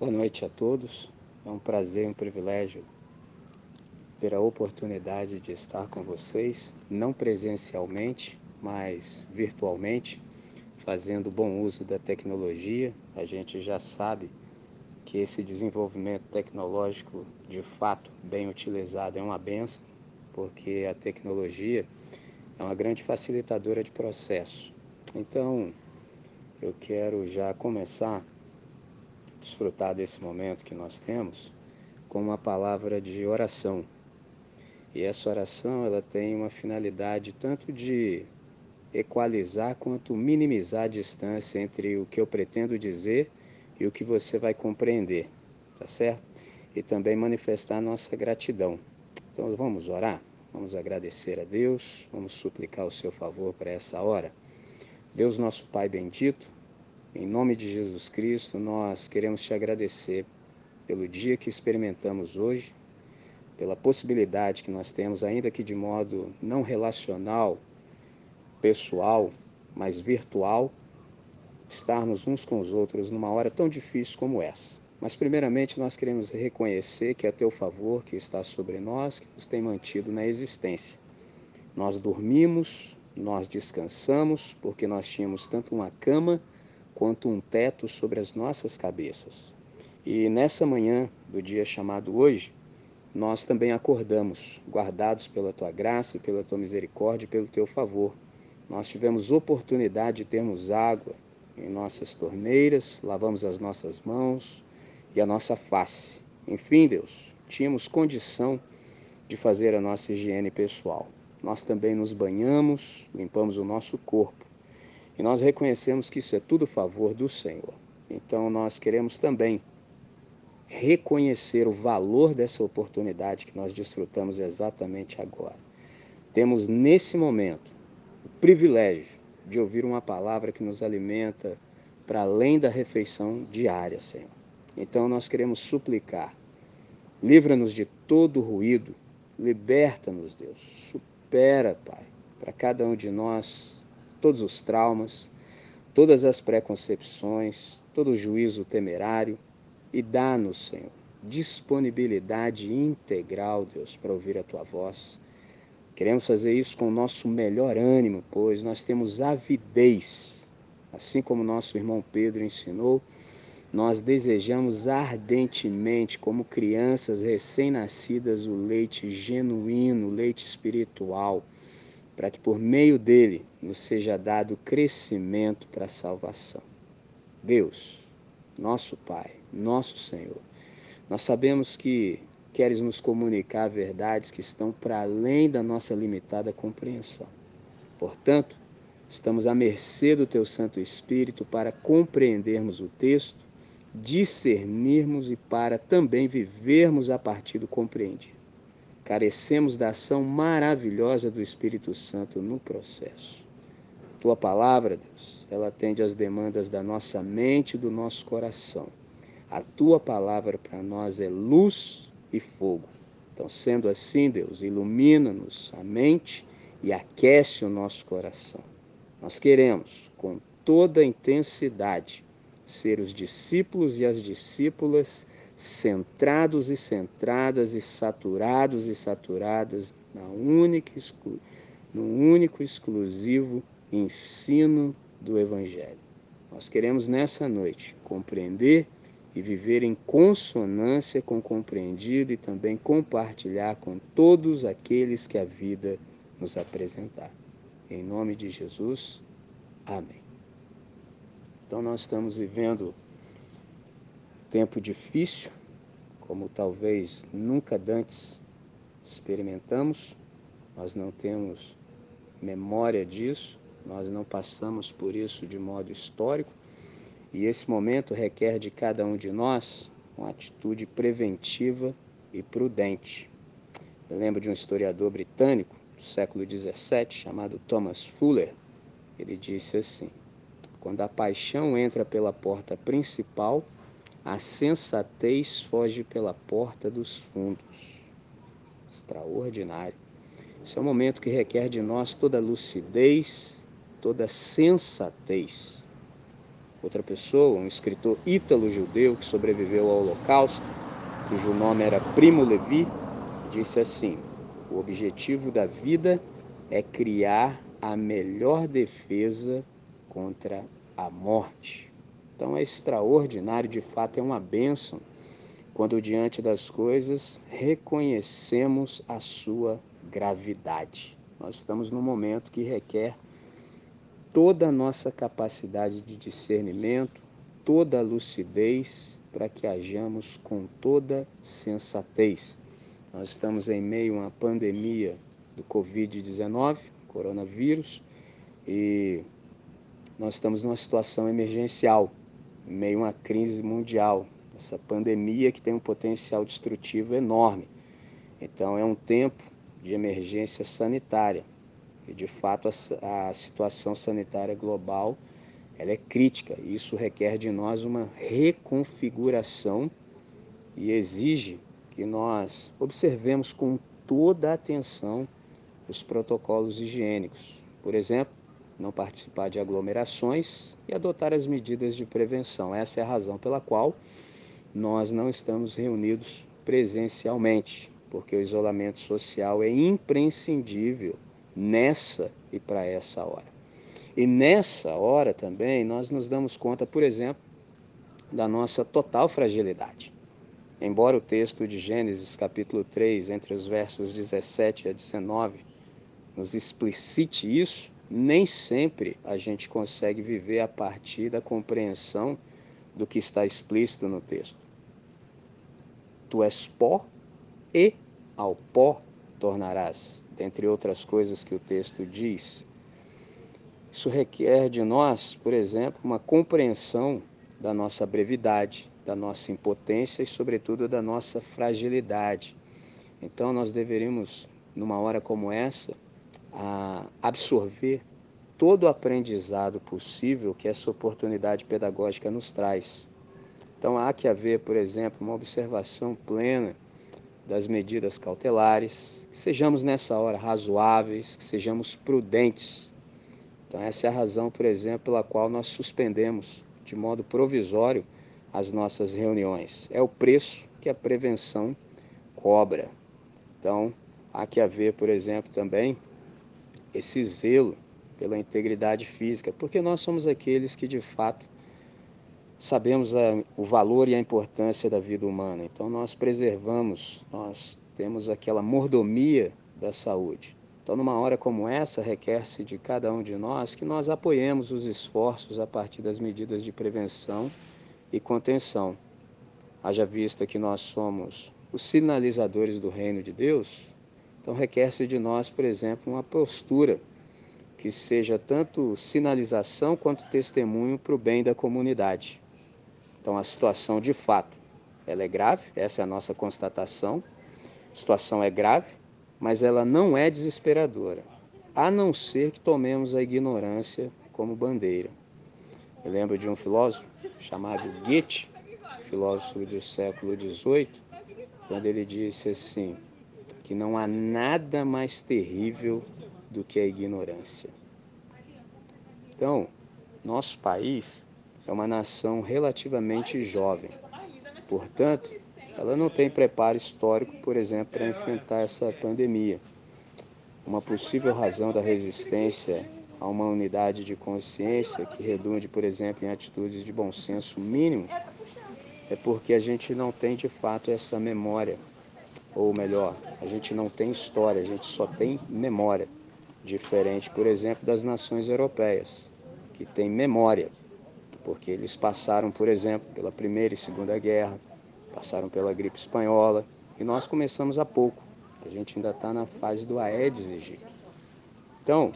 Boa noite a todos. É um prazer, um privilégio ter a oportunidade de estar com vocês, não presencialmente, mas virtualmente, fazendo bom uso da tecnologia. A gente já sabe que esse desenvolvimento tecnológico, de fato, bem utilizado, é uma benção, porque a tecnologia é uma grande facilitadora de processo. Então, eu quero já começar desfrutar desse momento que nós temos com uma palavra de oração. E essa oração ela tem uma finalidade tanto de equalizar quanto minimizar a distância entre o que eu pretendo dizer e o que você vai compreender, tá certo? E também manifestar nossa gratidão. Então vamos orar, vamos agradecer a Deus, vamos suplicar o seu favor para essa hora. Deus nosso Pai bendito, em nome de Jesus Cristo, nós queremos te agradecer pelo dia que experimentamos hoje, pela possibilidade que nós temos, ainda que de modo não relacional, pessoal, mas virtual, estarmos uns com os outros numa hora tão difícil como essa. Mas, primeiramente, nós queremos reconhecer que é teu favor que está sobre nós, que nos tem mantido na existência. Nós dormimos, nós descansamos, porque nós tínhamos tanto uma cama quanto um teto sobre as nossas cabeças. E nessa manhã do dia chamado hoje, nós também acordamos, guardados pela tua graça, pela tua misericórdia e pelo teu favor. Nós tivemos oportunidade de termos água em nossas torneiras, lavamos as nossas mãos e a nossa face. Enfim, Deus, tínhamos condição de fazer a nossa higiene pessoal. Nós também nos banhamos, limpamos o nosso corpo e nós reconhecemos que isso é tudo favor do Senhor. Então nós queremos também reconhecer o valor dessa oportunidade que nós desfrutamos exatamente agora. Temos nesse momento o privilégio de ouvir uma palavra que nos alimenta para além da refeição diária, Senhor. Então nós queremos suplicar. Livra-nos de todo ruído, liberta-nos, Deus. Supera, Pai, para cada um de nós todos os traumas, todas as preconcepções, todo o juízo temerário e dá-nos, Senhor, disponibilidade integral, Deus, para ouvir a tua voz. Queremos fazer isso com o nosso melhor ânimo, pois nós temos avidez, assim como nosso irmão Pedro ensinou, nós desejamos ardentemente, como crianças recém-nascidas, o leite genuíno, o leite espiritual para que por meio dele nos seja dado crescimento para a salvação. Deus, nosso Pai, nosso Senhor, nós sabemos que queres nos comunicar verdades que estão para além da nossa limitada compreensão. Portanto, estamos à mercê do Teu Santo Espírito para compreendermos o texto, discernirmos e para também vivermos a partir do compreendido. Carecemos da ação maravilhosa do Espírito Santo no processo. Tua palavra, Deus, ela atende às demandas da nossa mente e do nosso coração. A tua palavra para nós é luz e fogo. Então, sendo assim, Deus, ilumina-nos a mente e aquece o nosso coração. Nós queremos, com toda intensidade, ser os discípulos e as discípulas centrados e centradas e saturados e saturadas na única, no único exclusivo ensino do Evangelho. Nós queremos nessa noite compreender e viver em consonância com o compreendido e também compartilhar com todos aqueles que a vida nos apresentar. Em nome de Jesus, amém. Então nós estamos vivendo tempo difícil, como talvez nunca antes experimentamos, nós não temos memória disso, nós não passamos por isso de modo histórico, e esse momento requer de cada um de nós uma atitude preventiva e prudente. Eu lembro de um historiador britânico do século XVII chamado Thomas Fuller. Ele disse assim: quando a paixão entra pela porta principal, a sensatez foge pela porta dos fundos. Extraordinário. Esse é um momento que requer de nós toda lucidez, toda sensatez. outra pessoa, um escritor ítalo-judeu que sobreviveu ao Holocausto, cujo nome era Primo Levi, disse assim: O objetivo da vida é criar a melhor defesa contra a morte. Então é extraordinário, de fato é uma bênção quando diante das coisas reconhecemos a sua gravidade. Nós estamos num momento que requer toda a nossa capacidade de discernimento, toda a lucidez para que hajamos com toda sensatez. Nós estamos em meio a uma pandemia do Covid-19, coronavírus, e nós estamos numa situação emergencial, meio a uma crise mundial, essa pandemia que tem um potencial destrutivo enorme. Então é um tempo de emergência sanitária. E de fato a, a situação sanitária global ela é crítica. E isso requer de nós uma reconfiguração e exige que nós observemos com toda a atenção os protocolos higiênicos. Por exemplo, não participar de aglomerações e adotar as medidas de prevenção. Essa é a razão pela qual nós não estamos reunidos presencialmente, porque o isolamento social é imprescindível nessa e para essa hora. E nessa hora também nós nos damos conta, por exemplo, da nossa total fragilidade. Embora o texto de Gênesis, capítulo 3, entre os versos 17 a 19, nos explicite isso, nem sempre a gente consegue viver a partir da compreensão do que está explícito no texto. Tu és pó e ao pó tornarás, dentre outras coisas que o texto diz. Isso requer de nós, por exemplo, uma compreensão da nossa brevidade, da nossa impotência e, sobretudo, da nossa fragilidade. Então, nós deveríamos, numa hora como essa, absorver todo o aprendizado possível que essa oportunidade pedagógica nos traz. Então há que haver, por exemplo, uma observação plena das medidas cautelares, que sejamos nessa hora razoáveis, que sejamos prudentes. Então essa é a razão, por exemplo, pela qual nós suspendemos de modo provisório as nossas reuniões. É o preço que a prevenção cobra. Então há que haver, por exemplo, também esse zelo pela integridade física, porque nós somos aqueles que de fato sabemos a, o valor e a importância da vida humana. Então nós preservamos, nós temos aquela mordomia da saúde. Então numa hora como essa requer-se de cada um de nós que nós apoiemos os esforços a partir das medidas de prevenção e contenção. Haja vista que nós somos os sinalizadores do reino de Deus, então requer-se de nós, por exemplo, uma postura que seja tanto sinalização quanto testemunho para o bem da comunidade. Então a situação de fato, ela é grave, essa é a nossa constatação. A situação é grave, mas ela não é desesperadora, a não ser que tomemos a ignorância como bandeira. Eu lembro de um filósofo chamado Goethe, filósofo do século XVIII, quando ele disse assim, que não há nada mais terrível do que a ignorância. Então, nosso país é uma nação relativamente jovem. Portanto, ela não tem preparo histórico, por exemplo, para enfrentar essa pandemia. Uma possível razão da resistência a uma unidade de consciência que redunde, por exemplo, em atitudes de bom senso mínimo, é porque a gente não tem de fato essa memória, ou melhor, a gente não tem história, a gente só tem memória diferente, por exemplo, das nações europeias, que têm memória, porque eles passaram, por exemplo, pela Primeira e Segunda Guerra, passaram pela gripe espanhola, e nós começamos há pouco. A gente ainda está na fase do Aedes aegypti. Então,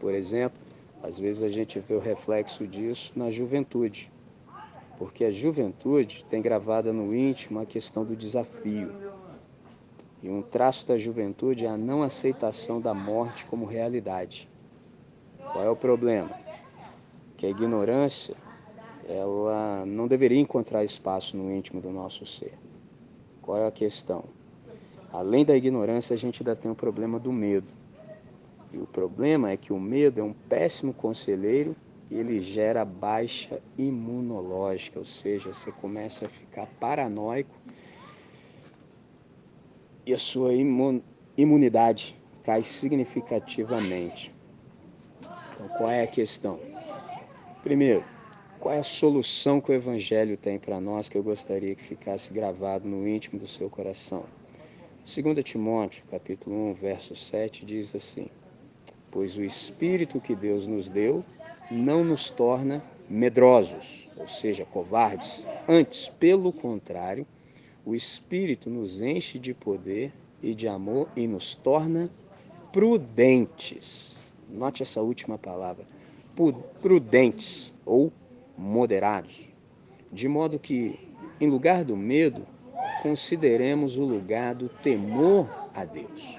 por exemplo, às vezes a gente vê o reflexo disso na juventude, porque a juventude tem gravada no íntimo a questão do desafio, e um traço da juventude é a não aceitação da morte como realidade. Qual é o problema? Que a ignorância, ela não deveria encontrar espaço no íntimo do nosso ser. Qual é a questão? Além da ignorância, a gente ainda tem o problema do medo. E o problema é que o medo é um péssimo conselheiro ele gera baixa imunológica, ou seja, você começa a ficar paranoico e a sua imunidade cai significativamente. Então, qual é a questão? Primeiro, qual é a solução que o Evangelho tem para nós que eu gostaria que ficasse gravado no íntimo do seu coração? 2 Timóteo, capítulo 1, verso 7, diz assim: Pois o Espírito que Deus nos deu não nos torna medrosos, ou seja, covardes. Antes, pelo contrário, o Espírito nos enche de poder e de amor e nos torna prudentes. Note essa última palavra: prudentes ou moderados, de modo que, em lugar do medo, consideremos o lugar do temor a Deus.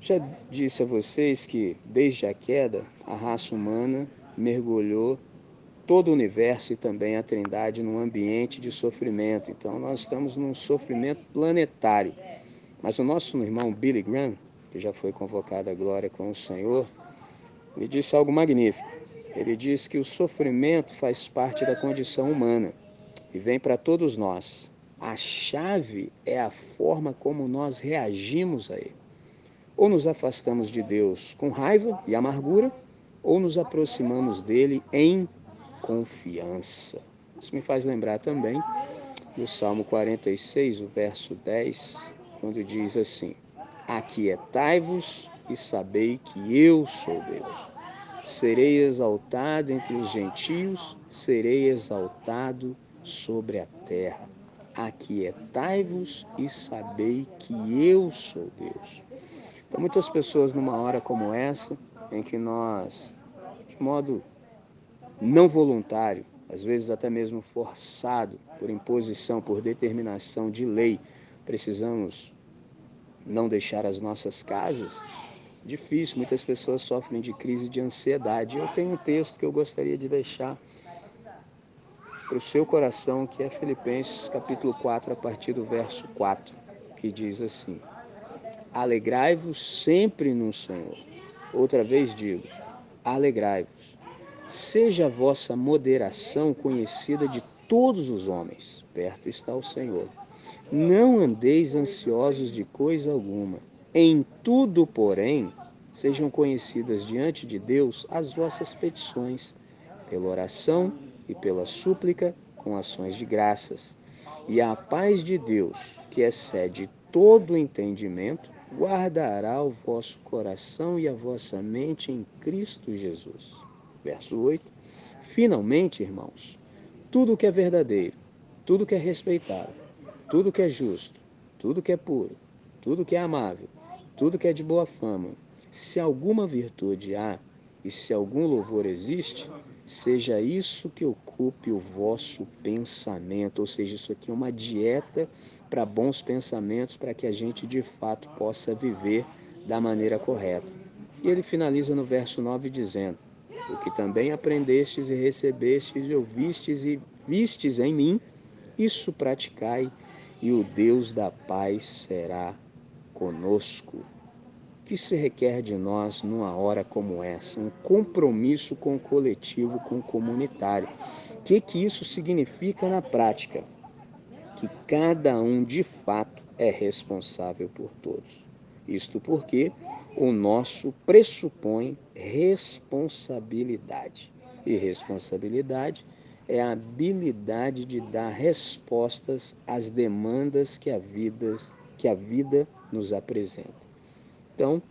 Já disse a vocês que, desde a queda, a raça humana mergulhou todo o universo e também a Trindade num ambiente de sofrimento. Então, nós estamos num sofrimento planetário. Mas o nosso irmão Billy Graham, que já foi convocado à glória com o Senhor, ele disse algo magnífico. Ele diz que o sofrimento faz parte da condição humana e vem para todos nós. A chave é a forma como nós reagimos a ele. Ou nos afastamos de Deus com raiva e amargura, ou nos aproximamos dele em confiança. Isso me faz lembrar também do Salmo 46, o verso 10, quando diz assim: Aquietai-vos e sabei que eu sou Deus. Serei exaltado entre os gentios, serei exaltado sobre a terra. Aquietai-vos e sabei que eu sou Deus. Muitas pessoas, numa hora como essa, em que nós, de modo não voluntário, às vezes até mesmo forçado por imposição, por determinação de lei, precisamos não deixar as nossas casas, difícil, muitas pessoas sofrem de crise de ansiedade. Eu tenho um texto que eu gostaria de deixar para o seu coração, que é Filipenses capítulo 4, a partir do verso 4, que diz assim: Alegrai-vos sempre no Senhor. Outra vez digo: alegrai-vos. Seja a vossa moderação conhecida de todos os homens. Perto está o Senhor. Não andeis ansiosos de coisa alguma. Em tudo, porém, sejam conhecidas diante de Deus as vossas petições, pela oração e pela súplica, com ações de graças. E a paz de Deus, que excede todo o entendimento, guardará o vosso coração e a vossa mente em Cristo Jesus. Verso 8. Finalmente, irmãos, tudo que é verdadeiro, tudo que é respeitável, tudo que é justo, tudo que é puro, tudo que é amável, tudo que é de boa fama, se alguma virtude há e se algum louvor existe, seja isso que ocupe o vosso pensamento, ou seja, isso aqui é uma dieta para bons pensamentos, para que a gente de fato possa viver da maneira correta. E ele finaliza no verso 9 dizendo: O que também aprendestes e recebestes e ouvistes e vistes em mim, isso praticai, e o Deus da paz será conosco que se requer de nós numa hora como essa? Um compromisso com o coletivo, com o comunitário. O que, que isso significa na prática? Que cada um de fato é responsável por todos. Isto porque o nosso pressupõe responsabilidade. E responsabilidade é a habilidade de dar respostas às demandas que a vida, que a vida nos apresenta. Então,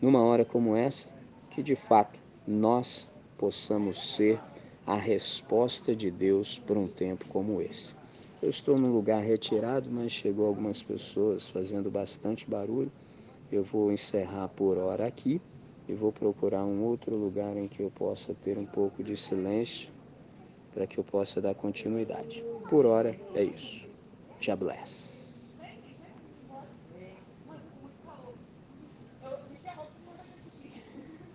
numa hora como essa, que de fato nós possamos ser a resposta de Deus por um tempo como esse. Eu estou num lugar retirado, mas chegou algumas pessoas fazendo bastante barulho. Eu vou encerrar por hora aqui e vou procurar um outro lugar em que eu possa ter um pouco de silêncio para que eu possa dar continuidade. Por hora é isso. Te bless.